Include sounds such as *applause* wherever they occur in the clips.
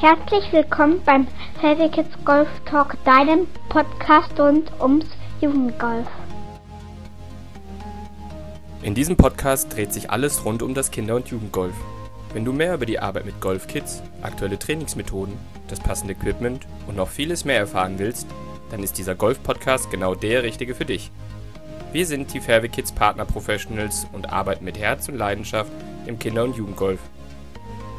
Herzlich willkommen beim Heavy Kids Golf Talk, deinem Podcast rund ums Jugendgolf. In diesem Podcast dreht sich alles rund um das Kinder- und Jugendgolf. Wenn du mehr über die Arbeit mit Golfkids, aktuelle Trainingsmethoden, das passende Equipment und noch vieles mehr erfahren willst, dann ist dieser Golf-Podcast genau der richtige für dich. Wir sind die Fairway Kids Partner Professionals und arbeiten mit Herz und Leidenschaft im Kinder- und Jugendgolf.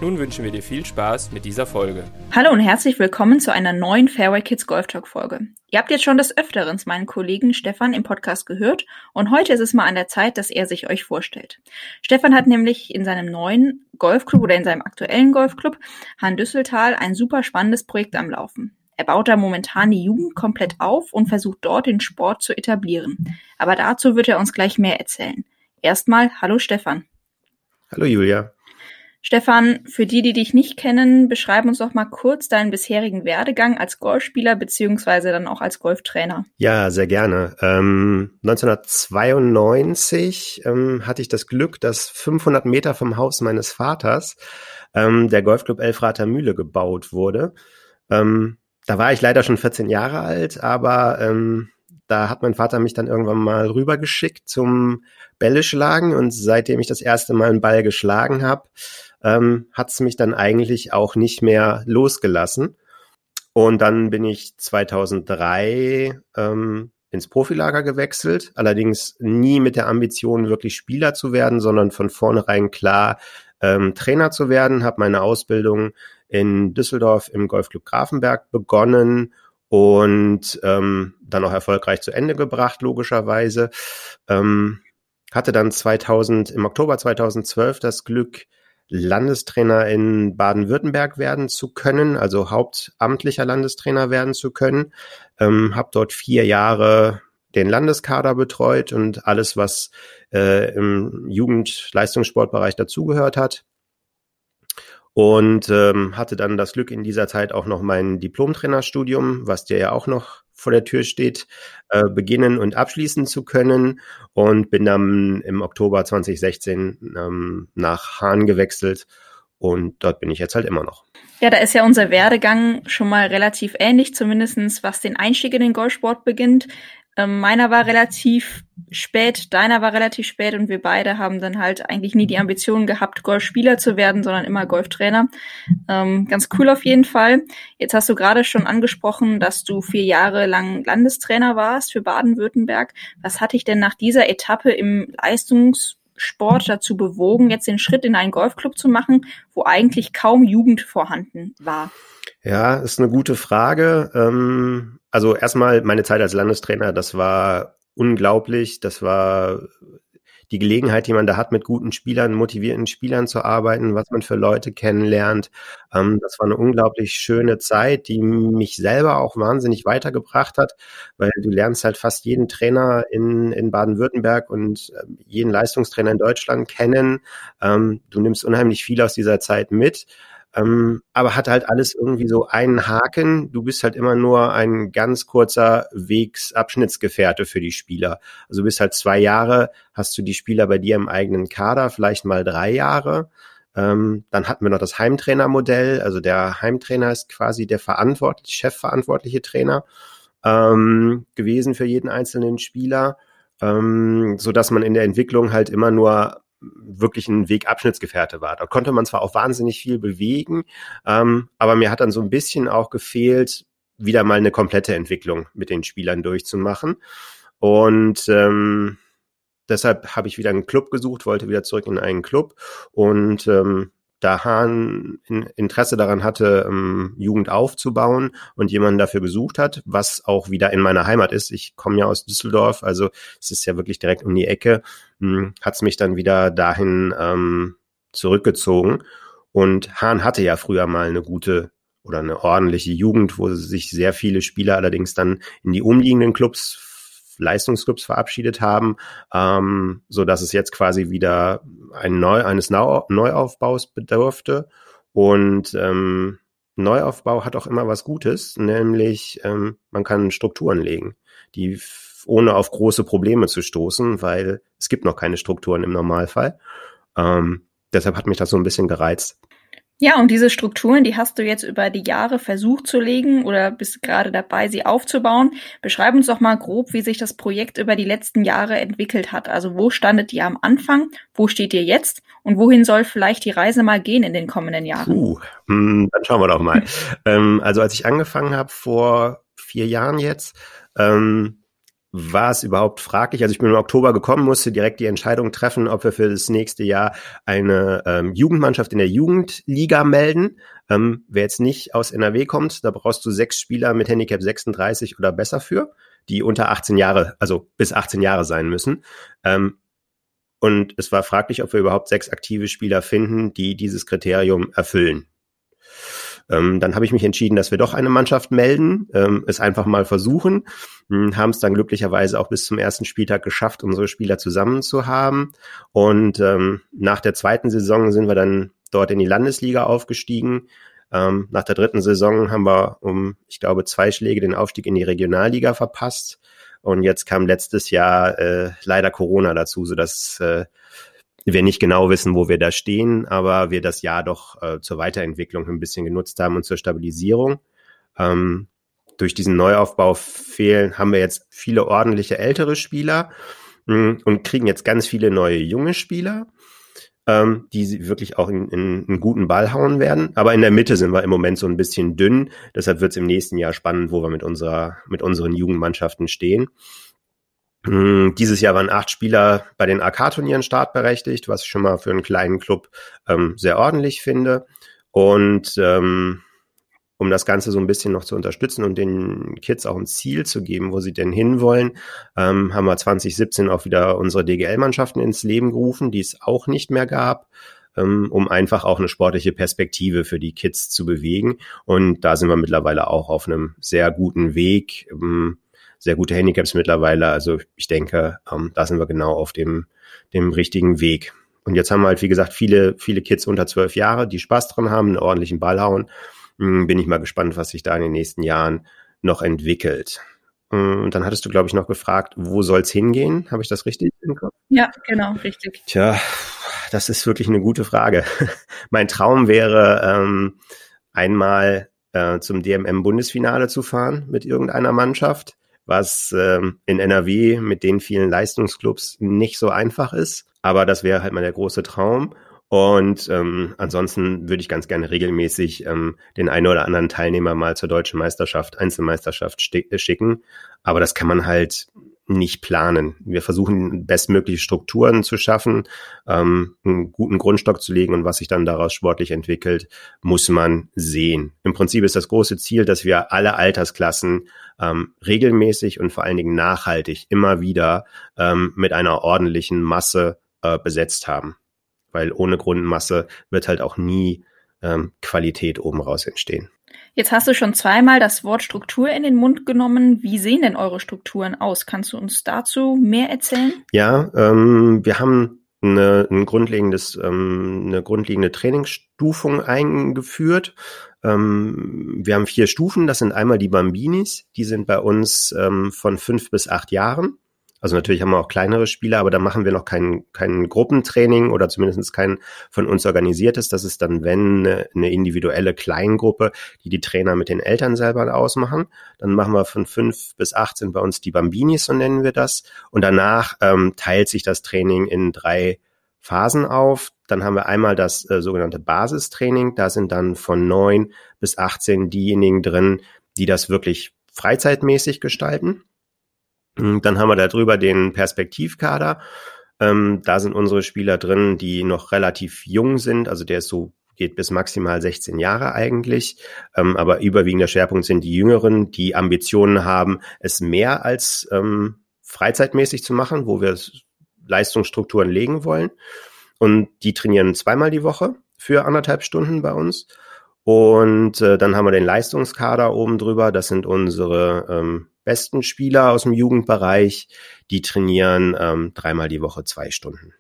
Nun wünschen wir dir viel Spaß mit dieser Folge. Hallo und herzlich willkommen zu einer neuen Fairway Kids Golf Talk Folge. Ihr habt jetzt schon des Öfteren meinen Kollegen Stefan im Podcast gehört und heute ist es mal an der Zeit, dass er sich euch vorstellt. Stefan hat nämlich in seinem neuen Golfclub oder in seinem aktuellen Golfclub Han Düsseltal ein super spannendes Projekt am Laufen. Er baut da momentan die Jugend komplett auf und versucht dort den Sport zu etablieren. Aber dazu wird er uns gleich mehr erzählen. Erstmal, hallo Stefan. Hallo Julia. Stefan, für die, die dich nicht kennen, beschreib uns doch mal kurz deinen bisherigen Werdegang als Golfspieler beziehungsweise dann auch als Golftrainer. Ja, sehr gerne. Ähm, 1992 ähm, hatte ich das Glück, dass 500 Meter vom Haus meines Vaters ähm, der Golfclub Elfrater Mühle gebaut wurde. Ähm, da war ich leider schon 14 Jahre alt, aber ähm, da hat mein Vater mich dann irgendwann mal rübergeschickt zum Bälle schlagen und seitdem ich das erste Mal einen Ball geschlagen habe, ähm, hat es mich dann eigentlich auch nicht mehr losgelassen. Und dann bin ich 2003 ähm, ins Profilager gewechselt, allerdings nie mit der Ambition, wirklich Spieler zu werden, sondern von vornherein klar ähm, Trainer zu werden, habe meine Ausbildung in Düsseldorf im Golfclub Grafenberg begonnen und ähm, dann auch erfolgreich zu Ende gebracht, logischerweise. Ähm, hatte dann 2000, im Oktober 2012 das Glück, Landestrainer in Baden-Württemberg werden zu können, also hauptamtlicher Landestrainer werden zu können. Ähm, habe dort vier Jahre den Landeskader betreut und alles, was äh, im Jugendleistungssportbereich dazugehört hat und ähm, hatte dann das Glück in dieser Zeit auch noch mein Diplomtrainerstudium, was dir ja auch noch vor der Tür steht, äh, beginnen und abschließen zu können und bin dann im Oktober 2016 ähm, nach Hahn gewechselt und dort bin ich jetzt halt immer noch. Ja, da ist ja unser Werdegang schon mal relativ ähnlich, zumindestens was den Einstieg in den Golfsport beginnt. Ähm, meiner war relativ spät, deiner war relativ spät und wir beide haben dann halt eigentlich nie die Ambition gehabt, Golfspieler zu werden, sondern immer Golftrainer. Ähm, ganz cool auf jeden Fall. Jetzt hast du gerade schon angesprochen, dass du vier Jahre lang Landestrainer warst für Baden-Württemberg. Was hat dich denn nach dieser Etappe im Leistungssport dazu bewogen, jetzt den Schritt in einen Golfclub zu machen, wo eigentlich kaum Jugend vorhanden war? Ja, ist eine gute Frage. Ähm, also erstmal meine Zeit als Landestrainer, das war unglaublich. Das war die Gelegenheit, die man da hat, mit guten Spielern, motivierten Spielern zu arbeiten, was man für Leute kennenlernt. Ähm, das war eine unglaublich schöne Zeit, die mich selber auch wahnsinnig weitergebracht hat, weil du lernst halt fast jeden Trainer in, in Baden-Württemberg und äh, jeden Leistungstrainer in Deutschland kennen. Ähm, du nimmst unheimlich viel aus dieser Zeit mit. Ähm, aber hat halt alles irgendwie so einen Haken. Du bist halt immer nur ein ganz kurzer Wegsabschnittsgefährte für die Spieler. Also du bist halt zwei Jahre, hast du die Spieler bei dir im eigenen Kader, vielleicht mal drei Jahre. Ähm, dann hatten wir noch das Heimtrainermodell. Also der Heimtrainer ist quasi der verantwortliche, chefverantwortliche Trainer ähm, gewesen für jeden einzelnen Spieler, ähm, so dass man in der Entwicklung halt immer nur wirklich ein Wegabschnittsgefährte war. Da konnte man zwar auch wahnsinnig viel bewegen, ähm, aber mir hat dann so ein bisschen auch gefehlt, wieder mal eine komplette Entwicklung mit den Spielern durchzumachen. Und ähm, deshalb habe ich wieder einen Club gesucht, wollte wieder zurück in einen Club und ähm, da Hahn Interesse daran hatte, ähm, Jugend aufzubauen und jemanden dafür gesucht hat, was auch wieder in meiner Heimat ist. Ich komme ja aus Düsseldorf, also es ist ja wirklich direkt um die Ecke, hm, hat es mich dann wieder dahin ähm, zurückgezogen. Und Hahn hatte ja früher mal eine gute oder eine ordentliche Jugend, wo sich sehr viele Spieler allerdings dann in die umliegenden Clubs Leistungsclubs verabschiedet haben, ähm, so dass es jetzt quasi wieder ein Neu eines Neu Neuaufbaus bedurfte. Und ähm, Neuaufbau hat auch immer was Gutes, nämlich ähm, man kann Strukturen legen, die ohne auf große Probleme zu stoßen, weil es gibt noch keine Strukturen im Normalfall. Ähm, deshalb hat mich das so ein bisschen gereizt. Ja, und diese Strukturen, die hast du jetzt über die Jahre versucht zu legen oder bist gerade dabei, sie aufzubauen. Beschreib uns doch mal grob, wie sich das Projekt über die letzten Jahre entwickelt hat. Also wo standet ihr am Anfang, wo steht ihr jetzt und wohin soll vielleicht die Reise mal gehen in den kommenden Jahren? Puh, hm, dann schauen wir doch mal. *laughs* ähm, also als ich angefangen habe vor vier Jahren jetzt, ähm, war es überhaupt fraglich. Also ich bin im Oktober gekommen, musste direkt die Entscheidung treffen, ob wir für das nächste Jahr eine ähm, Jugendmannschaft in der Jugendliga melden. Ähm, wer jetzt nicht aus NRW kommt, da brauchst du sechs Spieler mit Handicap 36 oder besser für, die unter 18 Jahre, also bis 18 Jahre sein müssen. Ähm, und es war fraglich, ob wir überhaupt sechs aktive Spieler finden, die dieses Kriterium erfüllen. Ähm, dann habe ich mich entschieden, dass wir doch eine Mannschaft melden, ähm, es einfach mal versuchen, hm, haben es dann glücklicherweise auch bis zum ersten Spieltag geschafft, unsere Spieler zusammen zu haben. Und ähm, nach der zweiten Saison sind wir dann dort in die Landesliga aufgestiegen. Ähm, nach der dritten Saison haben wir um, ich glaube, zwei Schläge den Aufstieg in die Regionalliga verpasst. Und jetzt kam letztes Jahr äh, leider Corona dazu, sodass äh, wir nicht genau wissen, wo wir da stehen, aber wir das Jahr doch äh, zur Weiterentwicklung ein bisschen genutzt haben und zur Stabilisierung. Ähm, durch diesen Neuaufbau fehlen, haben wir jetzt viele ordentliche ältere Spieler mh, hm, und kriegen jetzt ganz viele neue junge Spieler, ähm, die wirklich auch in, in einen guten Ball hauen werden. Aber in der Mitte sind wir im Moment so ein bisschen dünn. Deshalb wird es im nächsten Jahr spannend, wo wir mit unserer, mit unseren Jugendmannschaften stehen. Hm, dieses Jahr waren acht Spieler bei den AK-Turnieren startberechtigt, was ich schon mal für einen kleinen Club ähm, sehr ordentlich finde. Und ähm, um das Ganze so ein bisschen noch zu unterstützen und den Kids auch ein Ziel zu geben, wo sie denn hinwollen, ähm, haben wir 2017 auch wieder unsere DGL-Mannschaften ins Leben gerufen, die es auch nicht mehr gab, ähm, um einfach auch eine sportliche Perspektive für die Kids zu bewegen. Und da sind wir mittlerweile auch auf einem sehr guten Weg. Ähm, sehr gute Handicaps mittlerweile. Also ich denke, ähm, da sind wir genau auf dem, dem richtigen Weg. Und jetzt haben wir halt, wie gesagt, viele, viele Kids unter zwölf Jahre, die Spaß dran haben, einen ordentlichen Ball hauen. Hm, bin ich mal gespannt, was sich da in den nächsten Jahren noch entwickelt. Hm, und dann hattest du, glaube ich, noch gefragt, wo soll's hingehen? Habe ich das richtig im Kopf? Ja, genau, richtig. Tja, das ist wirklich eine gute Frage. *laughs* mein Traum wäre, ähm, einmal äh, zum DMM-Bundesfinale zu fahren mit irgendeiner Mannschaft was ähm, in NRW mit den vielen Leistungsclubs nicht so einfach ist. Aber das wäre halt mal der große Traum. Und ähm, ansonsten würde ich ganz gerne regelmäßig ähm, den einen oder anderen Teilnehmer mal zur deutschen Meisterschaft, Einzelmeisterschaft schicken. Aber das kann man halt nicht planen. Wir versuchen bestmögliche Strukturen zu schaffen, ähm, einen guten Grundstock zu legen und was sich dann daraus sportlich entwickelt, muss man sehen. Im Prinzip ist das große Ziel, dass wir alle Altersklassen ähm, regelmäßig und vor allen Dingen nachhaltig immer wieder ähm, mit einer ordentlichen Masse äh, besetzt haben. Weil ohne Grundmasse wird halt auch nie ähm, Qualität oben raus entstehen. Jetzt hast du schon zweimal das Wort Struktur in den Mund genommen. Wie sehen denn eure Strukturen aus? Kannst du uns dazu mehr erzählen? Ja, ähm, wir haben eine, ein grundlegendes, ähm, eine grundlegende Trainingsstufung eingeführt. Ähm, wir haben vier Stufen. Das sind einmal die Bambinis. Die sind bei uns ähm, von fünf bis acht Jahren. Also natürlich haben wir auch kleinere Spieler, aber da machen wir noch kein, kein Gruppentraining oder zumindest kein von uns organisiertes. Das ist dann, wenn eine, eine individuelle Kleingruppe, die die Trainer mit den Eltern selber ausmachen. Dann machen wir von fünf bis acht sind bei uns die Bambinis, so nennen wir das. Und danach ähm, teilt sich das Training in drei Phasen auf. Dann haben wir einmal das äh, sogenannte Basistraining. Da sind dann von neun bis 18 diejenigen drin, die das wirklich freizeitmäßig gestalten. Hm, dann haben wir da drüber den Perspektivkader. Ähm, da sind unsere Spieler drin, die noch relativ jung sind. Also der ist so geht bis maximal 16 Jahre eigentlich. Ähm, aber überwiegender Schwerpunkt sind die Jüngeren, die Ambitionen haben, es mehr als ähm, freizeitmäßig zu machen, wo wir Leistungsstrukturen legen wollen. Und die trainieren zweimal die Woche für anderthalb Stunden bei uns. Und äh, dann haben wir den Leistungskader oben drüber. Das sind unsere ähm, besten Spieler aus dem Jugendbereich, die trainieren ähm, dreimal die Woche zwei Stunden.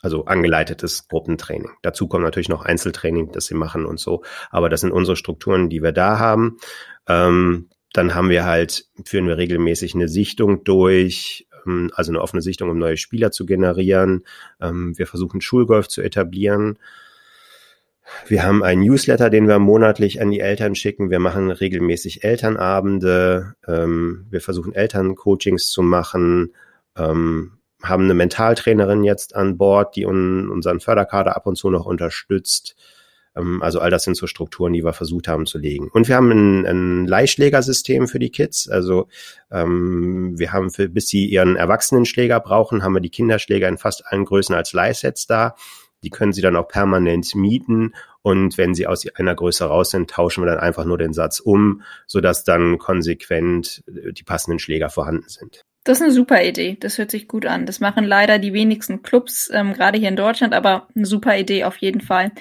Also angeleitetes Gruppentraining. Dazu kommt natürlich noch Einzeltraining, das sie machen und so. Aber das sind unsere Strukturen, die wir da haben. Ähm, dann haben wir halt, führen wir regelmäßig eine Sichtung durch, ähm, also eine offene Sichtung, um neue Spieler zu generieren. Ähm, wir versuchen Schulgolf zu etablieren. Wir haben einen Newsletter, den wir monatlich an die Eltern schicken. Wir machen regelmäßig Elternabende. Ähm, wir versuchen Elterncoachings zu machen. Ähm, haben eine Mentaltrainerin jetzt an Bord, die un unseren Förderkader ab und zu noch unterstützt. Ähm, also all das sind so Strukturen, die wir versucht haben zu legen. Und wir haben ein, ein Leihschlägersystem für die Kids. Also ähm, wir haben, für, bis sie ihren Erwachsenenschläger brauchen, haben wir die Kinderschläger in fast allen Größen als Leihsets da. Die können sie dann auch permanent mieten und wenn sie aus einer Größe raus sind, tauschen wir dann einfach nur den Satz um, sodass dann konsequent die passenden Schläger vorhanden sind. Das ist eine super Idee. Das hört sich gut an. Das machen leider die wenigsten Clubs, ähm, gerade hier in Deutschland, aber eine super Idee auf jeden Fall.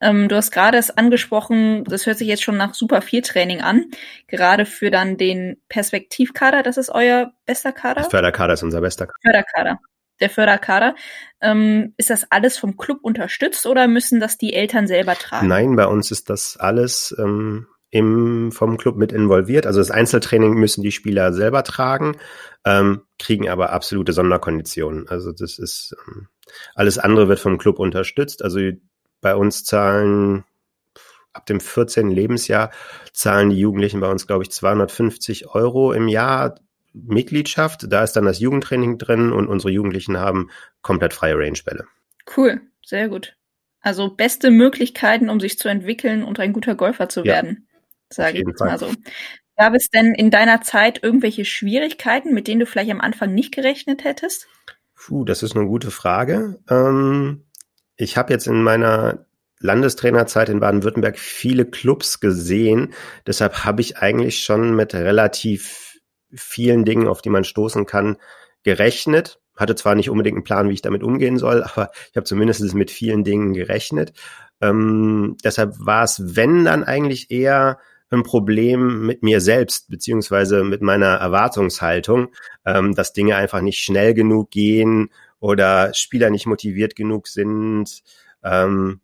Ähm, du hast gerade es angesprochen, das hört sich jetzt schon nach super viel Training an. Gerade für dann den Perspektivkader, das ist euer bester Kader? Der Förderkader ist unser bester Kader. Förderkader. Der Förderkader. Ähm, ist das alles vom Club unterstützt oder müssen das die Eltern selber tragen? Nein, bei uns ist das alles ähm, im, vom Club mit involviert. Also das Einzeltraining müssen die Spieler selber tragen, ähm, kriegen aber absolute Sonderkonditionen. Also das ist ähm, alles andere wird vom Club unterstützt. Also bei uns zahlen ab dem 14. Lebensjahr zahlen die Jugendlichen bei uns, glaube ich, 250 Euro im Jahr Mitgliedschaft. Da ist dann das Jugendtraining drin und unsere Jugendlichen haben komplett freie Rangebälle. Cool, sehr gut. Also beste Möglichkeiten, um sich zu entwickeln und ein guter Golfer zu werden sage ich jetzt mal so. Gab es denn in deiner Zeit irgendwelche Schwierigkeiten, mit denen du vielleicht am Anfang nicht gerechnet hättest? Puh, das ist eine gute Frage. Ähm, ich habe jetzt in meiner Landestrainerzeit in Baden-Württemberg viele Clubs gesehen. Deshalb habe ich eigentlich schon mit relativ vielen Dingen, auf die man stoßen kann, gerechnet. Hatte zwar nicht unbedingt einen Plan, wie ich damit umgehen soll, *laughs* aber ich habe zumindest mit vielen Dingen gerechnet. Ähm, deshalb war es, wenn dann eigentlich eher ein Problem mit mir selbst, beziehungsweise mit meiner Erwartungshaltung, ähm, dass Dinge einfach nicht schnell genug gehen oder Spieler nicht motiviert genug sind. Ähm,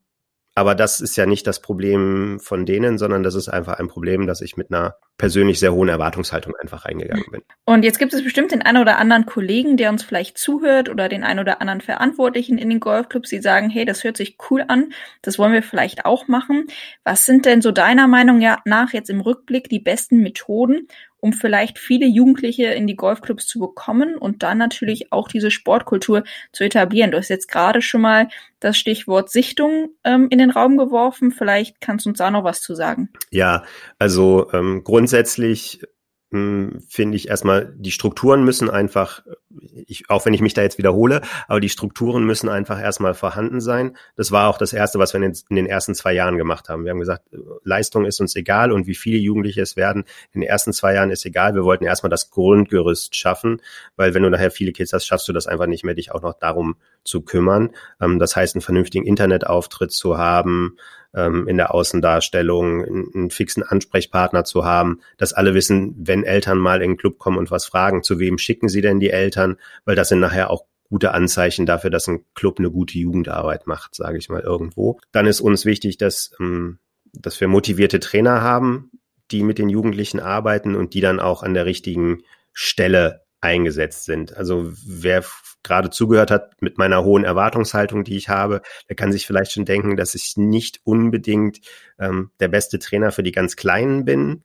aber das ist ja nicht das Problem von denen, sondern das ist einfach ein Problem, dass ich mit einer persönlich sehr hohen Erwartungshaltung einfach reingegangen bin. Und jetzt gibt es bestimmt den einen oder anderen Kollegen, der uns vielleicht zuhört oder den einen oder anderen Verantwortlichen in den Golfclubs, die sagen, hey, das hört sich cool an, das wollen wir vielleicht auch machen. Was sind denn so deiner Meinung nach jetzt im Rückblick die besten Methoden, um vielleicht viele Jugendliche in die Golfclubs zu bekommen und dann natürlich auch diese Sportkultur zu etablieren. Du hast jetzt gerade schon mal das Stichwort Sichtung ähm, in den Raum geworfen. Vielleicht kannst du uns da noch was zu sagen. Ja, also ähm, grundsätzlich hm, finde ich erstmal, die Strukturen müssen einfach, ich, auch wenn ich mich da jetzt wiederhole, aber die Strukturen müssen einfach erstmal vorhanden sein. Das war auch das Erste, was wir in den, in den, ersten zwei Jahren gemacht haben. Wir haben gesagt, Leistung ist uns egal und wie viele Jugendliche es werden, in den ersten zwei Jahren ist egal. Wir wollten erstmal das Grundgerüst schaffen, weil wenn du nachher viele Kids hast, schaffst du das einfach nicht mehr, dich auch noch darum zu kümmern. Ähm, das heißt, einen vernünftigen Internetauftritt zu haben, ähm, in der Außendarstellung, einen fixen Ansprechpartner zu haben, dass alle wissen, wenn Eltern mal in den Club kommen und was fragen, zu wem schicken sie denn die Eltern, weil das sind nachher auch gute Anzeichen dafür, dass ein Club eine gute Jugendarbeit macht, sage ich mal irgendwo. Dann ist uns wichtig, dass, ähm, dass wir motivierte Trainer haben, die mit den Jugendlichen arbeiten und die dann auch an der richtigen Stelle eingesetzt sind. Also wer gerade zugehört hat mit meiner hohen Erwartungshaltung, die ich habe, der kann sich vielleicht schon denken, dass ich nicht unbedingt ähm, der beste Trainer für die ganz Kleinen bin.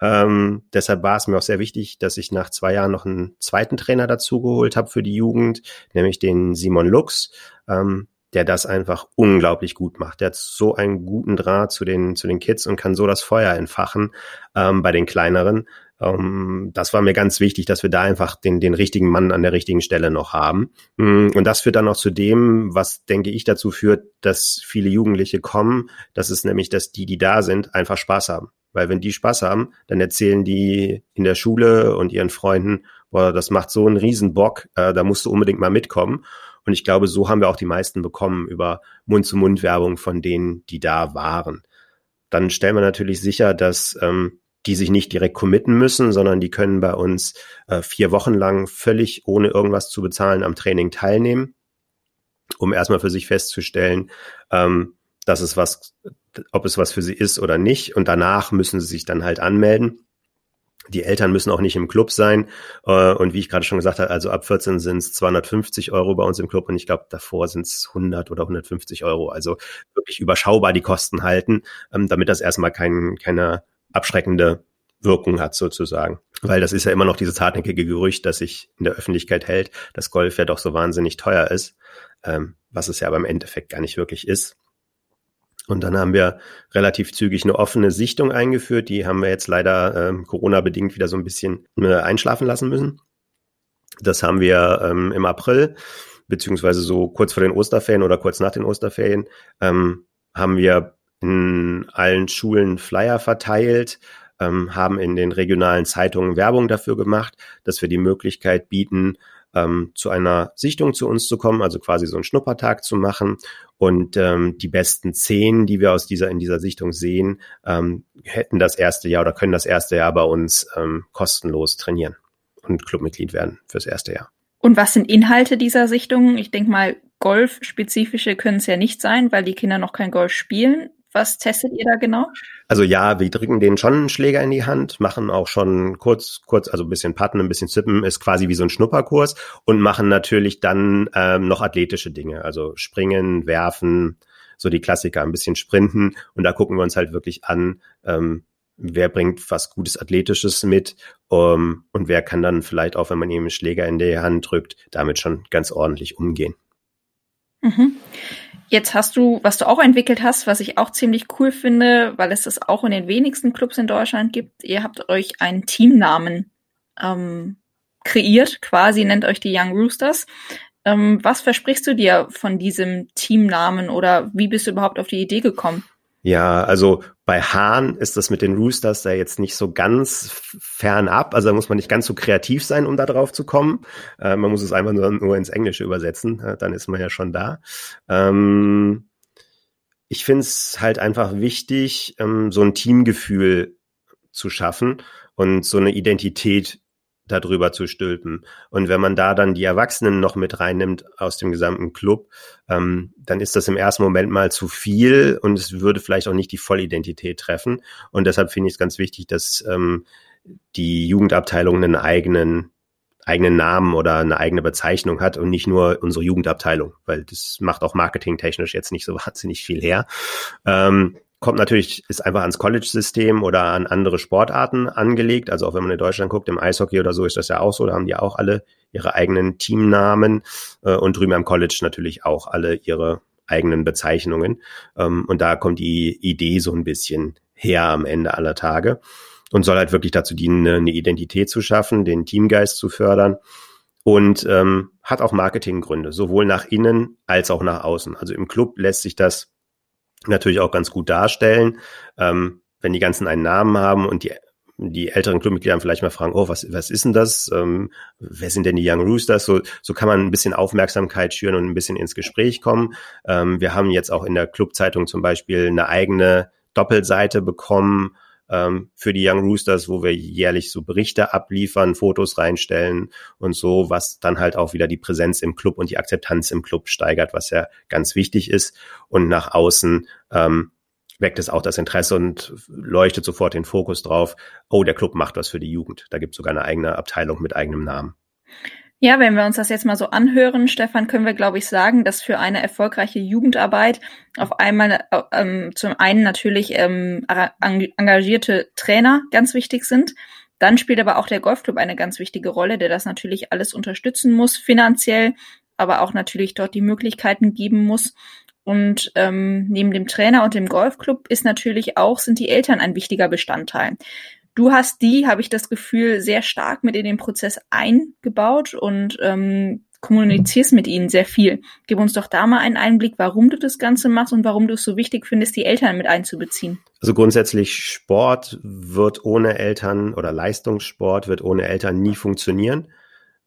Ähm, deshalb war es mir auch sehr wichtig, dass ich nach zwei Jahren noch einen zweiten Trainer dazugeholt habe für die Jugend, nämlich den Simon Lux, ähm, der das einfach unglaublich gut macht. Der hat so einen guten Draht zu den, zu den Kids und kann so das Feuer entfachen ähm, bei den Kleineren. Ähm, das war mir ganz wichtig, dass wir da einfach den, den richtigen Mann an der richtigen Stelle noch haben. Mm, und das führt dann auch zu dem, was, denke ich, dazu führt, dass viele Jugendliche kommen. Das ist nämlich, dass die, die da sind, einfach Spaß haben. Weil wenn die Spaß haben, dann erzählen die in der Schule und ihren Freunden, boah, das macht so einen Riesenbock, äh, da musst du unbedingt mal mitkommen. Und ich glaube, so haben wir auch die meisten bekommen über Mund-zu-Mund-Werbung von denen, die da waren. Dann stellen wir natürlich sicher, dass ähm, die sich nicht direkt committen müssen, sondern die können bei uns äh, vier Wochen lang völlig ohne irgendwas zu bezahlen am Training teilnehmen, um erstmal für sich festzustellen, ähm, dass es was, ob es was für sie ist oder nicht. Und danach müssen sie sich dann halt anmelden. Die Eltern müssen auch nicht im Club sein. Äh, und wie ich gerade schon gesagt habe, also ab 14 sind es 250 Euro bei uns im Club und ich glaube, davor sind es 100 oder 150 Euro. Also wirklich überschaubar die Kosten halten, ähm, damit das erstmal kein, keine abschreckende Wirkung hat sozusagen. Weil das ist ja immer noch dieses hartnäckige Gerücht, das sich in der Öffentlichkeit hält, dass Golf ja doch so wahnsinnig teuer ist, ähm, was es ja aber im Endeffekt gar nicht wirklich ist. Und dann haben wir relativ zügig eine offene Sichtung eingeführt. Die haben wir jetzt leider ähm, Corona-bedingt wieder so ein bisschen äh, einschlafen lassen müssen. Das haben wir ähm, im April, beziehungsweise so kurz vor den Osterferien oder kurz nach den Osterferien, ähm, haben wir in allen Schulen Flyer verteilt, ähm, haben in den regionalen Zeitungen Werbung dafür gemacht, dass wir die Möglichkeit bieten, ähm, zu einer Sichtung zu uns zu kommen, also quasi so einen Schnuppertag zu machen. Und ähm, die besten zehn, die wir aus dieser in dieser Sichtung sehen, ähm, hätten das erste Jahr oder können das erste Jahr bei uns ähm, kostenlos trainieren und Clubmitglied werden fürs erste Jahr. Und was sind Inhalte dieser Sichtung? Ich denke mal, Golf-spezifische können es ja nicht sein, weil die Kinder noch kein Golf spielen. Was testet ihr da genau? Also ja, wir drücken denen schon einen Schläger in die Hand, machen auch schon kurz, kurz, also ein bisschen Patten, ein bisschen Zippen, ist quasi wie so ein Schnupperkurs und machen natürlich dann ähm, noch athletische Dinge, also springen, werfen, so die Klassiker, ein bisschen sprinten und da gucken wir uns halt wirklich an, ähm, wer bringt was Gutes Athletisches mit um, und wer kann dann vielleicht auch, wenn man ihm einen Schläger in die Hand drückt, damit schon ganz ordentlich umgehen. Mhm. Jetzt hast du, was du auch entwickelt hast, was ich auch ziemlich cool finde, weil es das auch in den wenigsten Clubs in Deutschland gibt. Ihr habt euch einen Teamnamen ähm, kreiert, quasi nennt euch die Young Roosters. Ähm, was versprichst du dir von diesem Teamnamen oder wie bist du überhaupt auf die Idee gekommen? Ja, also bei Hahn ist das mit den Roosters da jetzt nicht so ganz fernab. Also da muss man nicht ganz so kreativ sein, um da drauf zu kommen. Äh, man muss es einfach nur, nur ins Englische übersetzen, äh, dann ist man ja schon da. Ähm, ich finde es halt einfach wichtig, ähm, so ein Teamgefühl zu schaffen und so eine Identität darüber zu stülpen. Und wenn man da dann die Erwachsenen noch mit reinnimmt aus dem gesamten Club, ähm, dann ist das im ersten Moment mal zu viel und es würde vielleicht auch nicht die Vollidentität treffen. Und deshalb finde ich es ganz wichtig, dass ähm, die Jugendabteilung einen eigenen eigenen Namen oder eine eigene Bezeichnung hat und nicht nur unsere Jugendabteilung, weil das macht auch marketingtechnisch jetzt nicht so *laughs* wahnsinnig viel her. Ähm, kommt natürlich, ist einfach ans College-System oder an andere Sportarten angelegt. Also auch wenn man in Deutschland guckt, im Eishockey oder so ist das ja auch so. Da haben die auch alle ihre eigenen Teamnamen äh, und drüben am College natürlich auch alle ihre eigenen Bezeichnungen. Ähm, und da kommt die Idee so ein bisschen her am Ende aller Tage und soll halt wirklich dazu dienen, eine Identität zu schaffen, den Teamgeist zu fördern und ähm, hat auch Marketinggründe, sowohl nach innen als auch nach außen. Also im Club lässt sich das natürlich auch ganz gut darstellen. Ähm, wenn die ganzen einen Namen haben und die die älteren Clubmitglieder vielleicht mal fragen, oh, was, was ist denn das? Ähm, wer sind denn die Young Roosters? So, so kann man ein bisschen Aufmerksamkeit schüren und ein bisschen ins Gespräch kommen. Ähm, wir haben jetzt auch in der Clubzeitung zum Beispiel eine eigene Doppelseite bekommen, ähm, für die Young Roosters, wo wir jährlich so Berichte abliefern, Fotos reinstellen und so, was dann halt auch wieder die Präsenz im Club und die Akzeptanz im Club steigert, was ja ganz wichtig ist. Und nach außen ähm, weckt es auch das Interesse und leuchtet sofort den Fokus drauf, oh, der Club macht was für die Jugend. Da gibt es sogar eine eigene Abteilung mit eigenem Namen. Ja, wenn wir uns das jetzt mal so anhören, Stefan, können wir, glaube ich, sagen, dass für eine erfolgreiche Jugendarbeit auf einmal äh, ähm, zum einen natürlich ähm, engagierte Trainer ganz wichtig sind. Dann spielt aber auch der Golfclub eine ganz wichtige Rolle, der das natürlich alles unterstützen muss, finanziell, aber auch natürlich dort die Möglichkeiten geben muss. Und ähm, neben dem Trainer und dem Golfclub ist natürlich auch, sind die Eltern ein wichtiger Bestandteil. Du hast die, habe ich das Gefühl, sehr stark mit in den Prozess eingebaut und ähm, kommunizierst mit ihnen sehr viel. Gib uns doch da mal einen Einblick, warum du das Ganze machst und warum du es so wichtig findest, die Eltern mit einzubeziehen. Also grundsätzlich Sport wird ohne Eltern oder Leistungssport wird ohne Eltern nie funktionieren.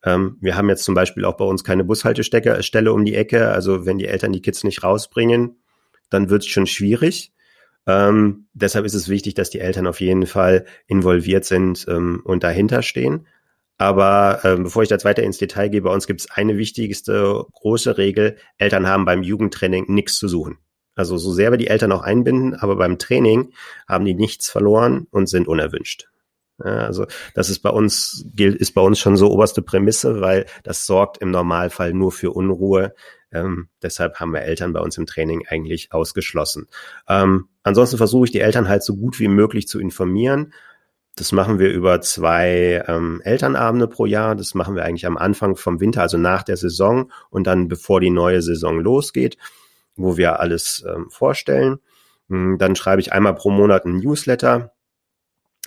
Ähm, wir haben jetzt zum Beispiel auch bei uns keine Bushaltestelle um die Ecke. Also wenn die Eltern die Kids nicht rausbringen, dann wird es schon schwierig. Ähm, deshalb ist es wichtig, dass die Eltern auf jeden Fall involviert sind ähm, und dahinter stehen. Aber ähm, bevor ich jetzt weiter ins Detail gehe, bei uns gibt es eine wichtigste große Regel. Eltern haben beim Jugendtraining nichts zu suchen. Also so sehr wir die Eltern auch einbinden, aber beim Training haben die nichts verloren und sind unerwünscht. Ja, also das ist bei uns gilt ist bei uns schon so oberste Prämisse, weil das sorgt im Normalfall nur für Unruhe. Ähm, deshalb haben wir Eltern bei uns im Training eigentlich ausgeschlossen. Ähm, ansonsten versuche ich die Eltern halt so gut wie möglich zu informieren. Das machen wir über zwei ähm, Elternabende pro Jahr. Das machen wir eigentlich am Anfang vom Winter, also nach der Saison und dann bevor die neue Saison losgeht, wo wir alles ähm, vorstellen. Hm, dann schreibe ich einmal pro Monat einen Newsletter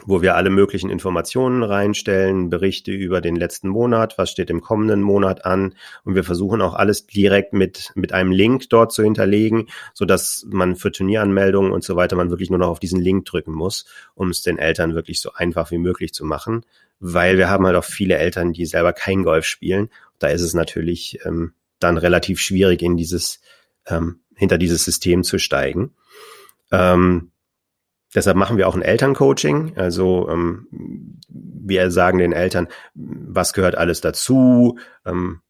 wo wir alle möglichen Informationen reinstellen, Berichte über den letzten Monat, was steht im kommenden Monat an und wir versuchen auch alles direkt mit mit einem Link dort zu hinterlegen, so dass man für Turnieranmeldungen und so weiter man wirklich nur noch auf diesen Link drücken muss, um es den Eltern wirklich so einfach wie möglich zu machen, weil wir haben halt auch viele Eltern, die selber kein Golf spielen. Da ist es natürlich ähm, dann relativ schwierig in dieses ähm, hinter dieses System zu steigen. Ähm, Deshalb machen wir auch ein Elterncoaching. Also ähm, wir sagen den Eltern, was gehört alles dazu, ähm,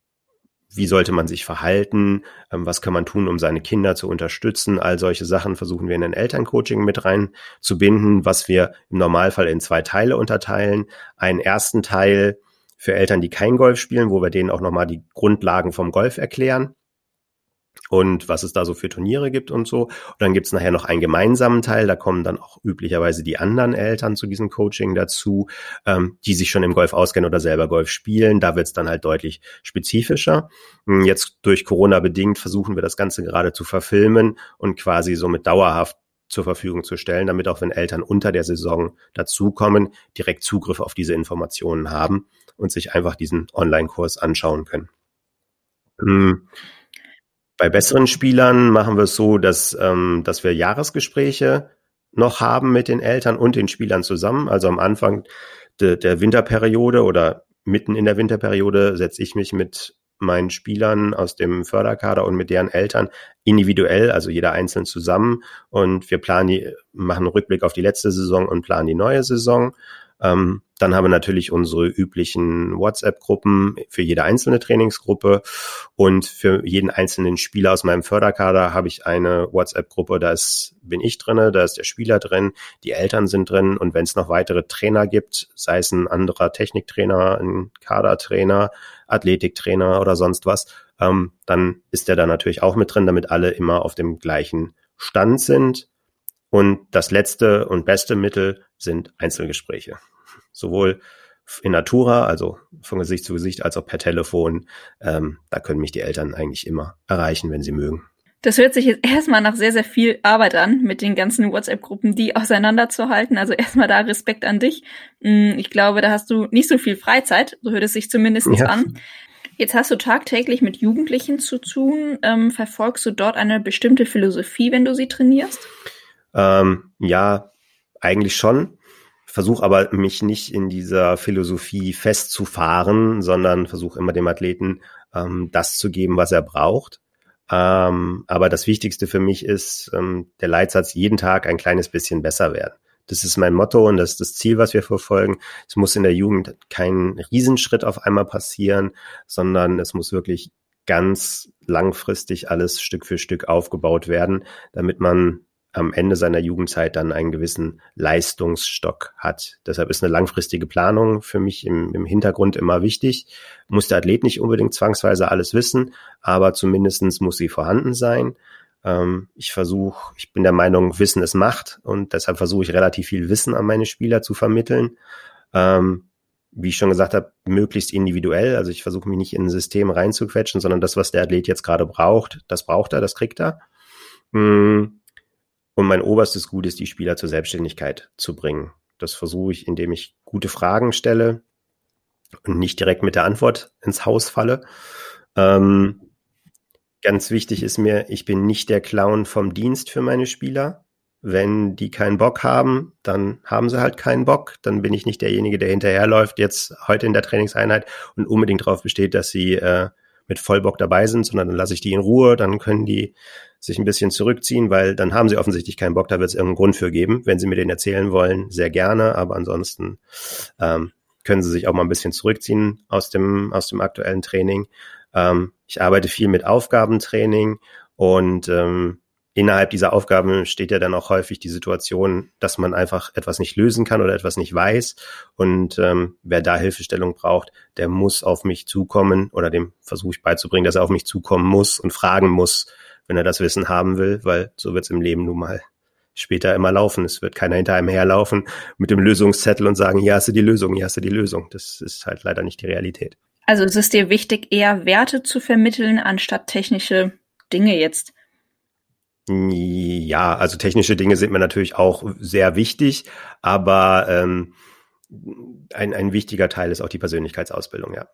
wie sollte man sich verhalten, ähm, was kann man tun, um seine Kinder zu unterstützen. All solche Sachen versuchen wir in ein Elterncoaching mit reinzubinden, was wir im Normalfall in zwei Teile unterteilen. Einen ersten Teil für Eltern, die kein Golf spielen, wo wir denen auch nochmal die Grundlagen vom Golf erklären und was es da so für Turniere gibt und so. Und dann gibt's nachher noch einen gemeinsamen Teil, da kommen dann auch üblicherweise die anderen Eltern zu diesem Coaching dazu, ähm, die sich schon im Golf auskennen oder selber Golf spielen. Da wird's dann halt deutlich spezifischer. Hm, jetzt durch Corona bedingt versuchen wir das Ganze gerade zu verfilmen und quasi somit dauerhaft zur Verfügung zu stellen, damit auch wenn Eltern unter der Saison dazukommen, direkt Zugriff auf diese Informationen haben und sich einfach diesen Online-Kurs anschauen können. Hm. Bei besseren Spielern machen wir es so, dass, ähm, dass wir Jahresgespräche noch haben mit den Eltern und den Spielern zusammen. Also am Anfang de, der Winterperiode oder mitten in der Winterperiode setze ich mich mit meinen Spielern aus dem Förderkader und mit deren Eltern individuell, also jeder einzeln zusammen. Und wir planen die, machen einen Rückblick auf die letzte Saison und planen die neue Saison. Ähm, dann haben wir natürlich unsere üblichen WhatsApp-Gruppen für jede einzelne Trainingsgruppe. Und für jeden einzelnen Spieler aus meinem Förderkader habe ich eine WhatsApp-Gruppe, da ist, bin ich drinne, da ist der Spieler drin, die Eltern sind drin. Und wenn es noch weitere Trainer gibt, sei es ein anderer Techniktrainer, ein Kadertrainer, Athletiktrainer oder sonst was, ähm, dann ist der da natürlich auch mit drin, damit alle immer auf dem gleichen Stand sind. Und das letzte und beste Mittel sind Einzelgespräche. Sowohl in Natura, also von Gesicht zu Gesicht, als auch per Telefon. Ähm, da können mich die Eltern eigentlich immer erreichen, wenn sie mögen. Das hört sich jetzt erstmal nach sehr, sehr viel Arbeit an, mit den ganzen WhatsApp-Gruppen, die auseinanderzuhalten. Also erstmal da Respekt an dich. Mm, ich glaube, da hast du nicht so viel Freizeit, so hört es sich zumindest ja. an. Jetzt hast du tagtäglich mit Jugendlichen zu tun. Ähm, verfolgst du dort eine bestimmte Philosophie, wenn du sie trainierst? Ähm, ja, eigentlich schon. Versuche aber mich nicht in dieser Philosophie festzufahren, sondern versuche immer dem Athleten ähm, das zu geben, was er braucht. Ähm, aber das Wichtigste für mich ist ähm, der Leitsatz, jeden Tag ein kleines bisschen besser werden. Das ist mein Motto und das ist das Ziel, was wir verfolgen. Es muss in der Jugend kein Riesenschritt auf einmal passieren, sondern es muss wirklich ganz langfristig alles Stück für Stück aufgebaut werden, damit man am Ende seiner Jugendzeit dann einen gewissen Leistungsstock hat. Deshalb ist eine langfristige Planung für mich im, im Hintergrund immer wichtig. Muss der Athlet nicht unbedingt zwangsweise alles wissen, aber zumindestens muss sie vorhanden sein. Ähm, ich versuche, ich bin der Meinung, Wissen ist Macht und deshalb versuche ich relativ viel Wissen an meine Spieler zu vermitteln. Ähm, wie ich schon gesagt habe, möglichst individuell. Also ich versuche mich nicht in ein System reinzuquetschen, sondern das, was der Athlet jetzt gerade braucht, das braucht er, das kriegt er. Mm, und mein oberstes Gut ist, die Spieler zur Selbstständigkeit zu bringen. Das versuche ich, indem ich gute Fragen stelle und nicht direkt mit der Antwort ins Haus falle. Ähm, ganz wichtig ist mir, ich bin nicht der Clown vom Dienst für meine Spieler. Wenn die keinen Bock haben, dann haben sie halt keinen Bock. Dann bin ich nicht derjenige, der hinterherläuft jetzt heute in der Trainingseinheit und unbedingt darauf besteht, dass sie äh, mit Vollbock dabei sind, sondern dann lasse ich die in Ruhe, dann können die sich ein bisschen zurückziehen, weil dann haben sie offensichtlich keinen Bock, da wird es irgendeinen Grund für geben. Wenn sie mir den erzählen wollen, sehr gerne, aber ansonsten ähm, können sie sich auch mal ein bisschen zurückziehen aus dem, aus dem aktuellen Training. Ähm, ich arbeite viel mit Aufgabentraining und ähm, innerhalb dieser Aufgaben steht ja dann auch häufig die Situation, dass man einfach etwas nicht lösen kann oder etwas nicht weiß. Und ähm, wer da Hilfestellung braucht, der muss auf mich zukommen oder dem versuche ich beizubringen, dass er auf mich zukommen muss und fragen muss, wenn er das Wissen haben will, weil so wird es im Leben nun mal später immer laufen. Es wird keiner hinter einem herlaufen mit dem Lösungszettel und sagen, hier hast du die Lösung, hier hast du die Lösung. Das ist halt leider nicht die Realität. Also es ist dir wichtig, eher Werte zu vermitteln, anstatt technische Dinge jetzt. Ja, also technische Dinge sind mir natürlich auch sehr wichtig, aber ähm, ein, ein wichtiger Teil ist auch die Persönlichkeitsausbildung, ja.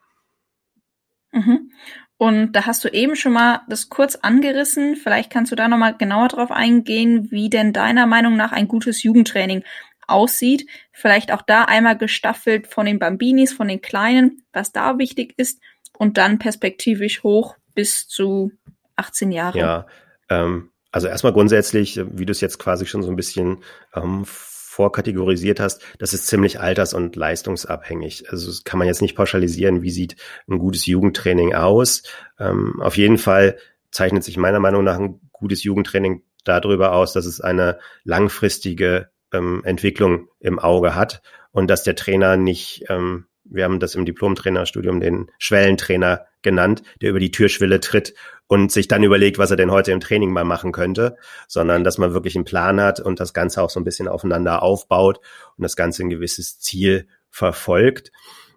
Mhm. Und da hast du eben schon mal das kurz angerissen. Vielleicht kannst du da noch mal genauer drauf eingehen, wie denn deiner Meinung nach ein gutes Jugendtraining aussieht. Vielleicht auch da einmal gestaffelt von den Bambinis, von den Kleinen, was da wichtig ist und dann perspektivisch hoch bis zu 18 Jahre. Ja, ähm, also erstmal grundsätzlich, wie du es jetzt quasi schon so ein bisschen ähm, vorkategorisiert hast, das ist ziemlich alters- und leistungsabhängig. Also das kann man jetzt nicht pauschalisieren, wie sieht ein gutes Jugendtraining aus. Ähm, auf jeden Fall zeichnet sich meiner Meinung nach ein gutes Jugendtraining darüber aus, dass es eine langfristige ähm, Entwicklung im Auge hat und dass der Trainer nicht ähm, wir haben das im Diplom-Trainerstudium den Schwellentrainer genannt, der über die Türschwelle tritt und sich dann überlegt, was er denn heute im Training mal machen könnte, sondern dass man wirklich einen Plan hat und das Ganze auch so ein bisschen aufeinander aufbaut und das Ganze ein gewisses Ziel verfolgt.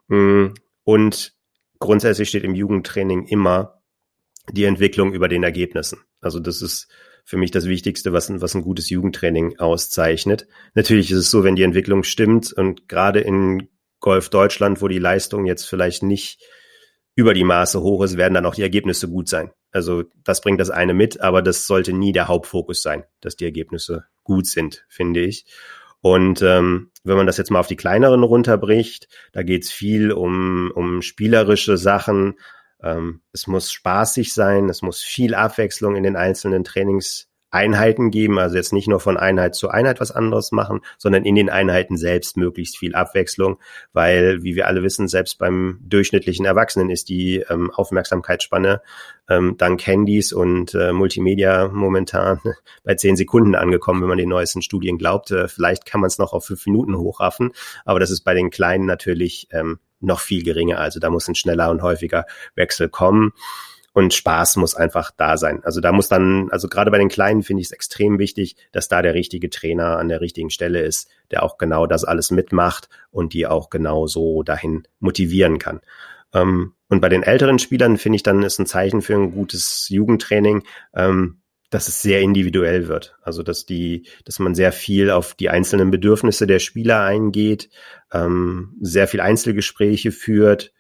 Mm, und grundsätzlich steht im Jugendtraining immer die Entwicklung über den Ergebnissen. Also das ist für mich das Wichtigste, was ein, was ein gutes Jugendtraining auszeichnet. Natürlich ist es so, wenn die Entwicklung stimmt und gerade in Golf Deutschland, wo die Leistung jetzt vielleicht nicht über die Maße hoch ist, werden dann auch die Ergebnisse gut sein. Also das bringt das eine mit, aber das sollte nie der Hauptfokus sein, dass die Ergebnisse gut sind, finde ich. Und ähm, wenn man das jetzt mal auf die kleineren runterbricht, da geht's viel um, um spielerische Sachen. Ähm, es muss spaßig sein, es muss viel Abwechslung in den einzelnen Trainings Einheiten geben, also jetzt nicht nur von Einheit zu Einheit was anderes machen, sondern in den Einheiten selbst möglichst viel Abwechslung, weil, wie wir alle wissen, selbst beim durchschnittlichen Erwachsenen ist die ähm, Aufmerksamkeitsspanne ähm, dank Handys und äh, Multimedia momentan *laughs* bei zehn Sekunden angekommen, wenn man den neuesten Studien glaubt. Äh, vielleicht kann man es noch auf fünf Minuten hochraffen, aber das ist bei den Kleinen natürlich ähm, noch viel geringer. Also da muss ein schneller und häufiger Wechsel kommen und Spaß muss einfach da sein. Also da muss dann, also gerade bei den Kleinen finde ich es extrem wichtig, dass da der richtige Trainer an der richtigen Stelle ist, der auch genau das alles mitmacht und die auch genau so dahin motivieren kann. Ähm, und bei den älteren Spielern finde ich dann ist ein Zeichen für ein gutes Jugendtraining, ähm, dass es sehr individuell wird. Also dass die, dass man sehr viel auf die einzelnen Bedürfnisse der Spieler eingeht, ähm, sehr viel Einzelgespräche führt,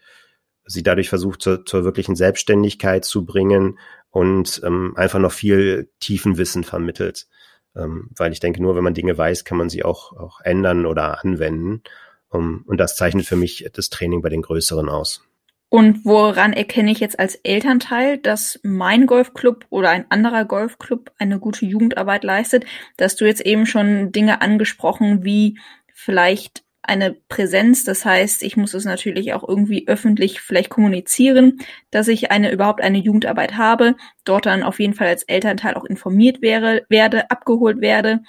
sie dadurch versucht, zur, zur wirklichen Selbstständigkeit zu bringen und ähm, einfach noch viel Tiefenwissen vermittelt. Ähm, weil ich denke, nur wenn man Dinge weiß, kann man sie auch, auch ändern oder anwenden. Um, und das zeichnet für mich das Training bei den Größeren aus. Und woran erkenne ich jetzt als Elternteil, dass mein Golfclub oder ein anderer Golfclub eine gute Jugendarbeit leistet? Dass du jetzt eben schon Dinge angesprochen, wie vielleicht eine Präsenz. Das heißt, ich muss es natürlich auch irgendwie öffentlich vielleicht kommunizieren, dass ich eine überhaupt eine Jugendarbeit habe, dort dann auf jeden Fall als Elternteil auch informiert wäre, werde, abgeholt werde.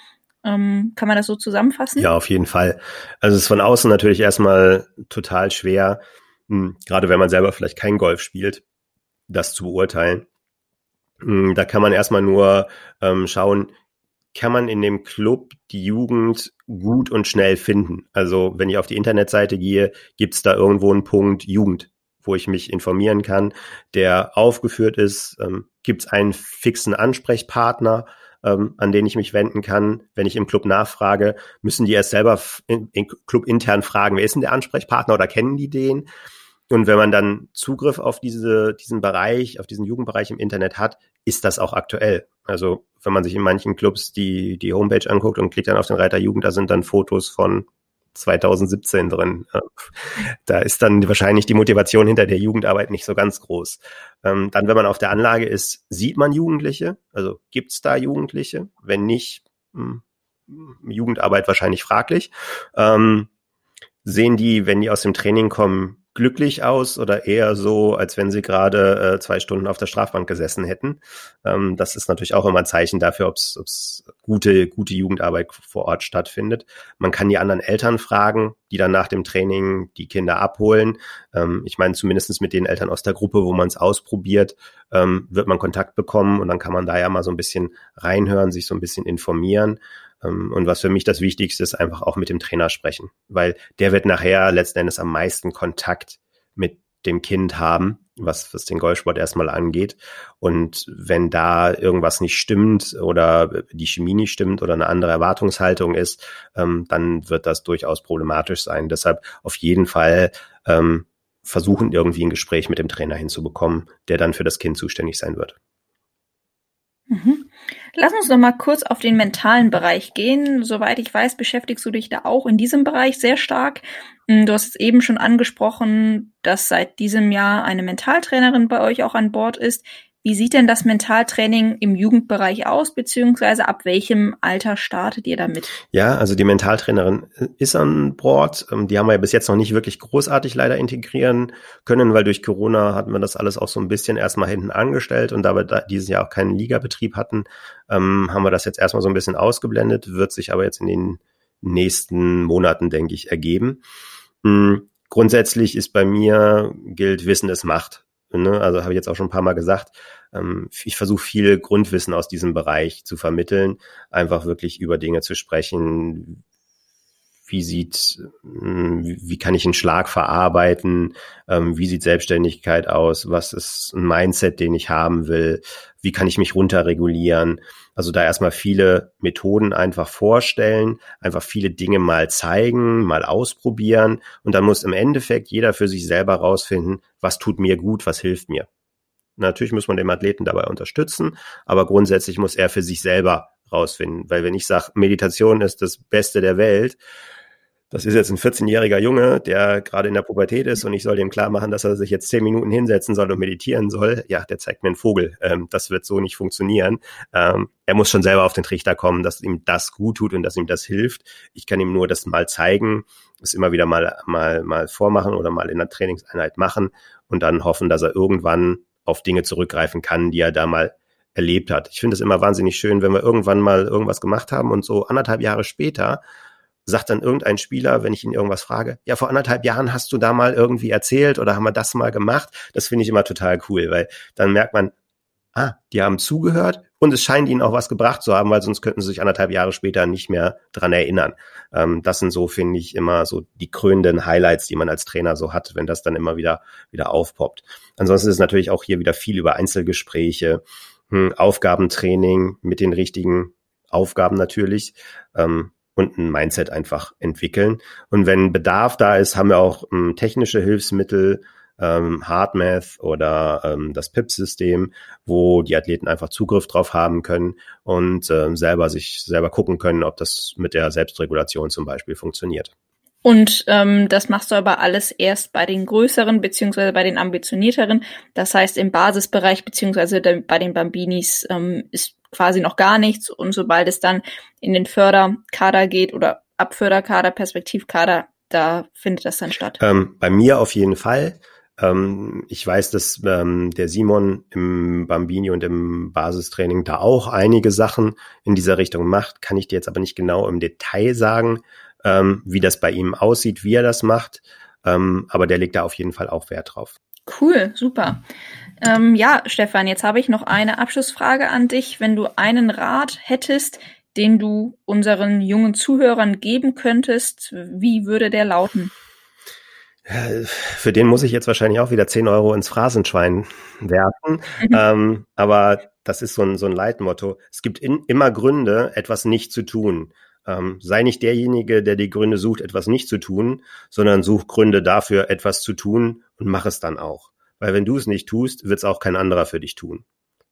Ähm, kann man das so zusammenfassen? Ja, auf jeden Fall. Also es ist von außen natürlich erstmal total schwer, hm, gerade wenn man selber vielleicht kein Golf spielt, das zu beurteilen. Hm, da kann man erstmal nur ähm, schauen, kann man in dem Club die Jugend gut und schnell finden. Also wenn ich auf die Internetseite gehe, gibt es da irgendwo einen Punkt Jugend, wo ich mich informieren kann, der aufgeführt ist. Ähm, gibt es einen fixen Ansprechpartner, ähm, an den ich mich wenden kann, wenn ich im Club nachfrage, müssen die erst selber in Club intern fragen, wer ist denn der Ansprechpartner oder kennen die den? Und wenn man dann Zugriff auf diese, diesen Bereich, auf diesen Jugendbereich im Internet hat, ist das auch aktuell. Also wenn man sich in manchen Clubs die, die Homepage anguckt und klickt dann auf den Reiter Jugend, da sind dann Fotos von 2017 drin. *laughs* Da ist dann wahrscheinlich die Motivation hinter der Jugendarbeit nicht so ganz groß. Ähm, dann, wenn man auf der Anlage ist, sieht man Jugendliche? Also gibt's da Jugendliche? Wenn nicht, hm, Jugendarbeit wahrscheinlich fraglich. Ähm, sehen die, wenn die aus dem Training kommen, glücklich aus oder eher so, als wenn sie gerade äh, zwei Stunden auf der Strafbank gesessen hätten. Ähm, das ist natürlich auch immer ein Zeichen dafür, ob es gute, gute Jugendarbeit vor Ort stattfindet. Man kann die anderen Eltern fragen, die dann nach dem Training die Kinder abholen. Ähm, ich meine, zumindestens mit den Eltern aus der Gruppe, wo man es ausprobiert, ähm, wird man Kontakt bekommen und dann kann man da ja mal so ein bisschen reinhören, sich so ein bisschen informieren. Ähm, und was für mich das Wichtigste ist, einfach auch mit dem Trainer sprechen, weil der wird nachher letzten Endes am meisten Kontakt mit dem Kind haben, was, was den Golfsport erstmal angeht. Und wenn da irgendwas nicht stimmt oder die Chemie nicht stimmt oder eine andere Erwartungshaltung ist, ähm, dann wird das durchaus problematisch sein. Deshalb auf jeden Fall ähm, versuchen, irgendwie ein Gespräch mit dem Trainer hinzubekommen, der dann für das Kind zuständig sein wird. Mhm. Lass uns noch mal kurz auf den mentalen Bereich gehen. Soweit ich weiß, beschäftigst du dich da auch in diesem Bereich sehr stark. Hm, du hast es eben schon angesprochen, dass seit diesem Jahr eine Mentaltrainerin bei euch auch an Bord ist. Wie sieht denn das Mentaltraining im Jugendbereich aus, beziehungsweise ab welchem Alter startet ihr damit? Ja, also die Mentaltrainerin ist an Bord. Ähm, die haben wir ja bis jetzt noch nicht wirklich großartig leider integrieren können, weil durch Corona hatten wir das alles auch so ein bisschen erstmal hinten angestellt und da wir dieses Jahr auch keinen Ligabetrieb hatten, ähm, haben wir das jetzt erstmal so ein bisschen ausgeblendet, wird sich aber jetzt in den nächsten Monaten, denke ich, ergeben. Mhm. Grundsätzlich ist bei mir gilt Wissen ist Macht. Ne? Also habe ich jetzt auch schon ein paar Mal gesagt. Ähm, ich versuche viel Grundwissen aus diesem Bereich zu vermitteln, einfach wirklich über Dinge zu sprechen. Wie sieht, hm, wie kann ich einen Schlag verarbeiten? Ähm, wie sieht Selbstständigkeit aus? Was ist ein Mindset, den ich haben will? Wie kann ich mich runterregulieren? Also da erstmal viele Methoden einfach vorstellen, einfach viele Dinge mal zeigen, mal ausprobieren und dann muss im Endeffekt jeder für sich selber rausfinden, was tut mir gut, was hilft mir. Natürlich muss man den Athleten dabei unterstützen, aber grundsätzlich muss er für sich selber rausfinden, weil wenn ich sage, Meditation ist das Beste der Welt, das ist jetzt ein 14-jähriger Junge, der gerade in der Pubertät ist und ich soll dem klar machen, dass er sich jetzt 10 Minuten hinsetzen soll und meditieren soll. Ja, der zeigt mir einen Vogel. Ähm, das wird so nicht funktionieren. Ähm, er muss schon selber auf den Trichter kommen, dass ihm das gut tut und dass ihm das hilft. Ich kann ihm nur das mal zeigen, es immer wieder mal, mal, mal vormachen oder mal in der Trainingseinheit machen und dann hoffen, dass er irgendwann auf Dinge zurückgreifen kann, die er da mal erlebt hat. Ich finde es immer wahnsinnig schön, wenn wir irgendwann mal irgendwas gemacht haben und so anderthalb Jahre später sagt dann irgendein Spieler, wenn ich ihn irgendwas frage, ja, vor anderthalb Jahren hast du da mal irgendwie erzählt oder haben wir das mal gemacht. Das finde ich immer total cool, weil dann merkt man, ah, die haben zugehört und es scheint ihnen auch was gebracht zu haben, weil sonst könnten sie sich anderthalb Jahre später nicht mehr dran erinnern. Ähm, das sind so, finde ich, immer so die krönenden Highlights, die man als Trainer so hat, wenn das dann immer wieder, wieder aufpoppt. Ansonsten ist natürlich auch hier wieder viel über Einzelgespräche, hm, Aufgabentraining mit den richtigen Aufgaben natürlich. Ähm, und ein Mindset einfach entwickeln. Und wenn Bedarf da ist, haben wir auch ähm, technische Hilfsmittel, ähm, HardMath oder ähm, das PIP-System, wo die Athleten einfach Zugriff drauf haben können und äh, selber sich selber gucken können, ob das mit der Selbstregulation zum Beispiel funktioniert. Und ähm, das machst du aber alles erst bei den größeren beziehungsweise bei den ambitionierteren. Das heißt, im Basisbereich beziehungsweise bei den Bambinis ähm, ist quasi noch gar nichts. Und sobald es dann in den Förderkader geht oder Abförderkader, Perspektivkader, da findet das dann statt. Ähm, bei mir auf jeden Fall. Ähm, ich weiß, dass ähm, der Simon im Bambini und im Basistraining da auch einige Sachen in dieser Richtung macht. Kann ich dir jetzt aber nicht genau im Detail sagen, ähm, wie das bei ihm aussieht, wie er das macht. Ähm, aber der legt da auf jeden Fall auch Wert drauf. Cool, super. Ähm, ja, Stefan, jetzt habe ich noch eine Abschlussfrage an dich. Wenn du einen Rat hättest, den du unseren jungen Zuhörern geben könntest, wie würde der lauten? Für den muss ich jetzt wahrscheinlich auch wieder 10 Euro ins Phrasenschwein werfen. Mhm. Ähm, aber das ist so ein, so ein Leitmotto. Es gibt in, immer Gründe, etwas nicht zu tun. Ähm, sei nicht derjenige, der die Gründe sucht, etwas nicht zu tun, sondern such Gründe dafür, etwas zu tun und mach es dann auch. Weil wenn du es nicht tust, wird es auch kein anderer für dich tun.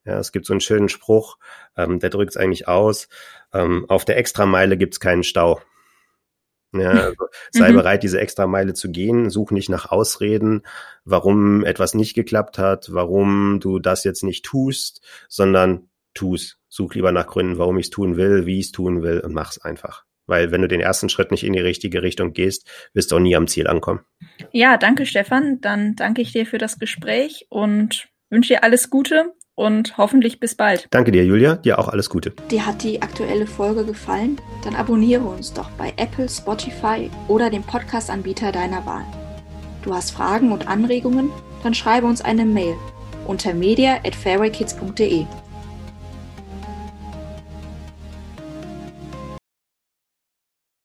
Ja, es gibt so einen schönen Spruch, ähm, der drückt es eigentlich aus. Ähm, auf der Extrameile gibt es keinen Stau. Ja, *laughs* also sei mhm. bereit, diese Extrameile zu gehen. Such nicht nach Ausreden, warum etwas nicht geklappt hat, warum du das jetzt nicht tust, sondern tu's. Such lieber nach Gründen, warum ich es tun will, wie ich es tun will und mach's einfach. Weil wenn du den ersten Schritt nicht in die richtige Richtung gehst, wirst du auch nie am Ziel ankommen. Ja, danke Stefan. Dann danke ich dir für das Gespräch und wünsche dir alles Gute und hoffentlich bis bald. Danke dir, Julia. Dir auch alles Gute. Dir hat die aktuelle Folge gefallen? Dann abonniere uns doch bei Apple, Spotify oder dem Podcast-Anbieter deiner Wahl. Du hast Fragen und Anregungen? Dann schreibe uns eine Mail unter media at fairwaykids.de.